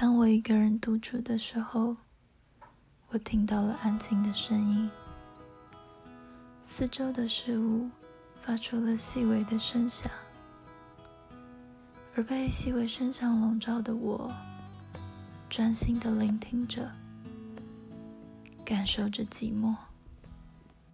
当我一个人独处的时候我听到了安静的声音。四周的事物发出了细微的声响。而被细微声响笼罩的我专心的聆听着感受着寂寞。